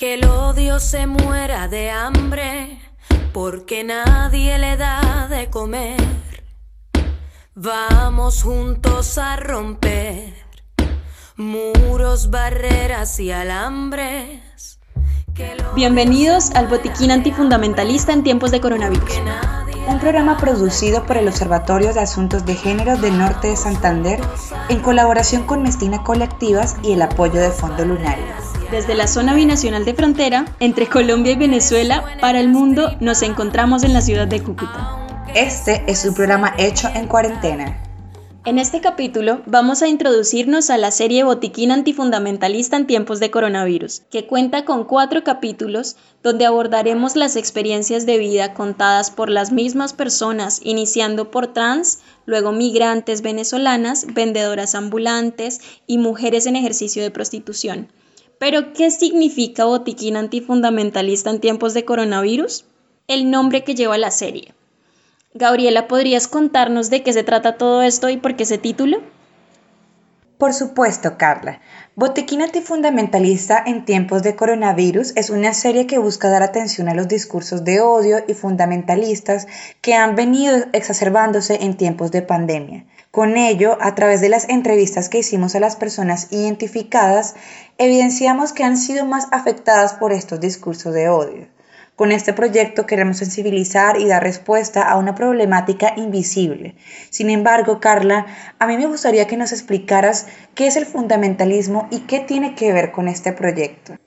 Que el odio se muera de hambre porque nadie le da de comer. Vamos juntos a romper muros, barreras y alambres. Bienvenidos al Botiquín Antifundamentalista en tiempos de coronavirus. Un programa producido por el Observatorio de Asuntos de Género del Norte de Santander en colaboración con Mestina Colectivas y el apoyo de Fondo Lunario. Desde la zona binacional de frontera entre Colombia y Venezuela para el mundo nos encontramos en la ciudad de Cúcuta. Este es un programa hecho en cuarentena. En este capítulo vamos a introducirnos a la serie Botiquín Antifundamentalista en tiempos de coronavirus, que cuenta con cuatro capítulos donde abordaremos las experiencias de vida contadas por las mismas personas, iniciando por trans, luego migrantes venezolanas, vendedoras ambulantes y mujeres en ejercicio de prostitución. Pero, ¿qué significa botiquín antifundamentalista en tiempos de coronavirus? El nombre que lleva la serie. Gabriela, ¿podrías contarnos de qué se trata todo esto y por qué ese título? Por supuesto, Carla. Botiquín antifundamentalista en tiempos de coronavirus es una serie que busca dar atención a los discursos de odio y fundamentalistas que han venido exacerbándose en tiempos de pandemia. Con ello, a través de las entrevistas que hicimos a las personas identificadas, evidenciamos que han sido más afectadas por estos discursos de odio. Con este proyecto queremos sensibilizar y dar respuesta a una problemática invisible. Sin embargo, Carla, a mí me gustaría que nos explicaras qué es el fundamentalismo y qué tiene que ver con este proyecto.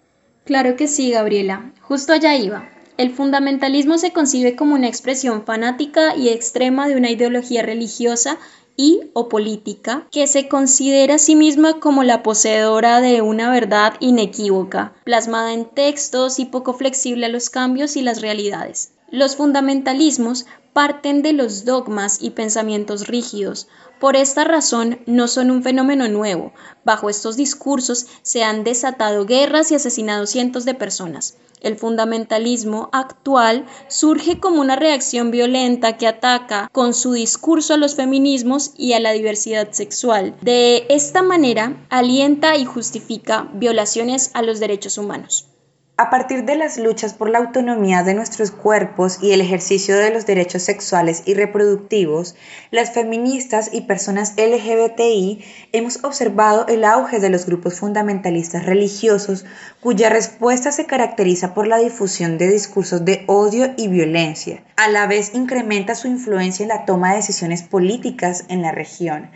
Claro que sí, Gabriela. Justo allá iba. El fundamentalismo se concibe como una expresión fanática y extrema de una ideología religiosa y o política que se considera a sí misma como la poseedora de una verdad inequívoca, plasmada en textos y poco flexible a los cambios y las realidades. Los fundamentalismos parten de los dogmas y pensamientos rígidos. Por esta razón no son un fenómeno nuevo. Bajo estos discursos se han desatado guerras y asesinado cientos de personas. El fundamentalismo actual surge como una reacción violenta que ataca con su discurso a los feminismos y a la diversidad sexual. De esta manera, alienta y justifica violaciones a los derechos humanos. A partir de las luchas por la autonomía de nuestros cuerpos y el ejercicio de los derechos sexuales y reproductivos, las feministas y personas LGBTI hemos observado el auge de los grupos fundamentalistas religiosos cuya respuesta se caracteriza por la difusión de discursos de odio y violencia. A la vez incrementa su influencia en la toma de decisiones políticas en la región.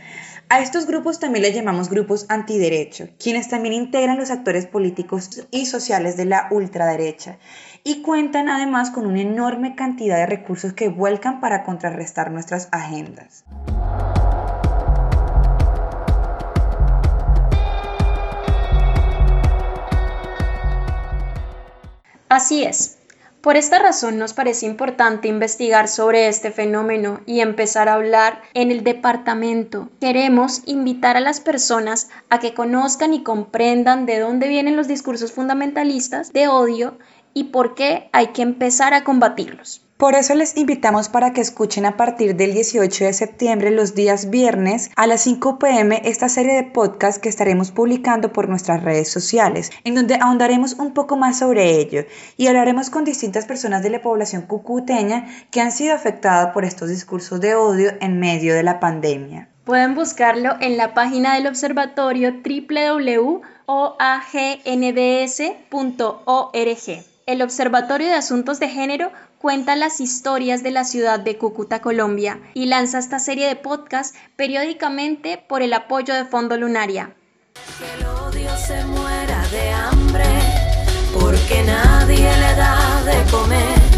A estos grupos también les llamamos grupos antiderecho, quienes también integran los actores políticos y sociales de la ultraderecha y cuentan además con una enorme cantidad de recursos que vuelcan para contrarrestar nuestras agendas. Así es, por esta razón nos parece importante investigar sobre este fenómeno y empezar a hablar en el departamento. Queremos invitar a las personas a que conozcan y comprendan de dónde vienen los discursos fundamentalistas de odio y por qué hay que empezar a combatirlos. Por eso les invitamos para que escuchen a partir del 18 de septiembre, los días viernes, a las 5 pm, esta serie de podcast que estaremos publicando por nuestras redes sociales, en donde ahondaremos un poco más sobre ello y hablaremos con distintas personas de la población cucuteña que han sido afectadas por estos discursos de odio en medio de la pandemia. Pueden buscarlo en la página del observatorio www.oagnds.org. El Observatorio de Asuntos de Género cuenta las historias de la ciudad de Cúcuta, Colombia, y lanza esta serie de podcast periódicamente por el apoyo de Fondo Lunaria. Que el odio se muera de hambre, porque nadie le da de comer.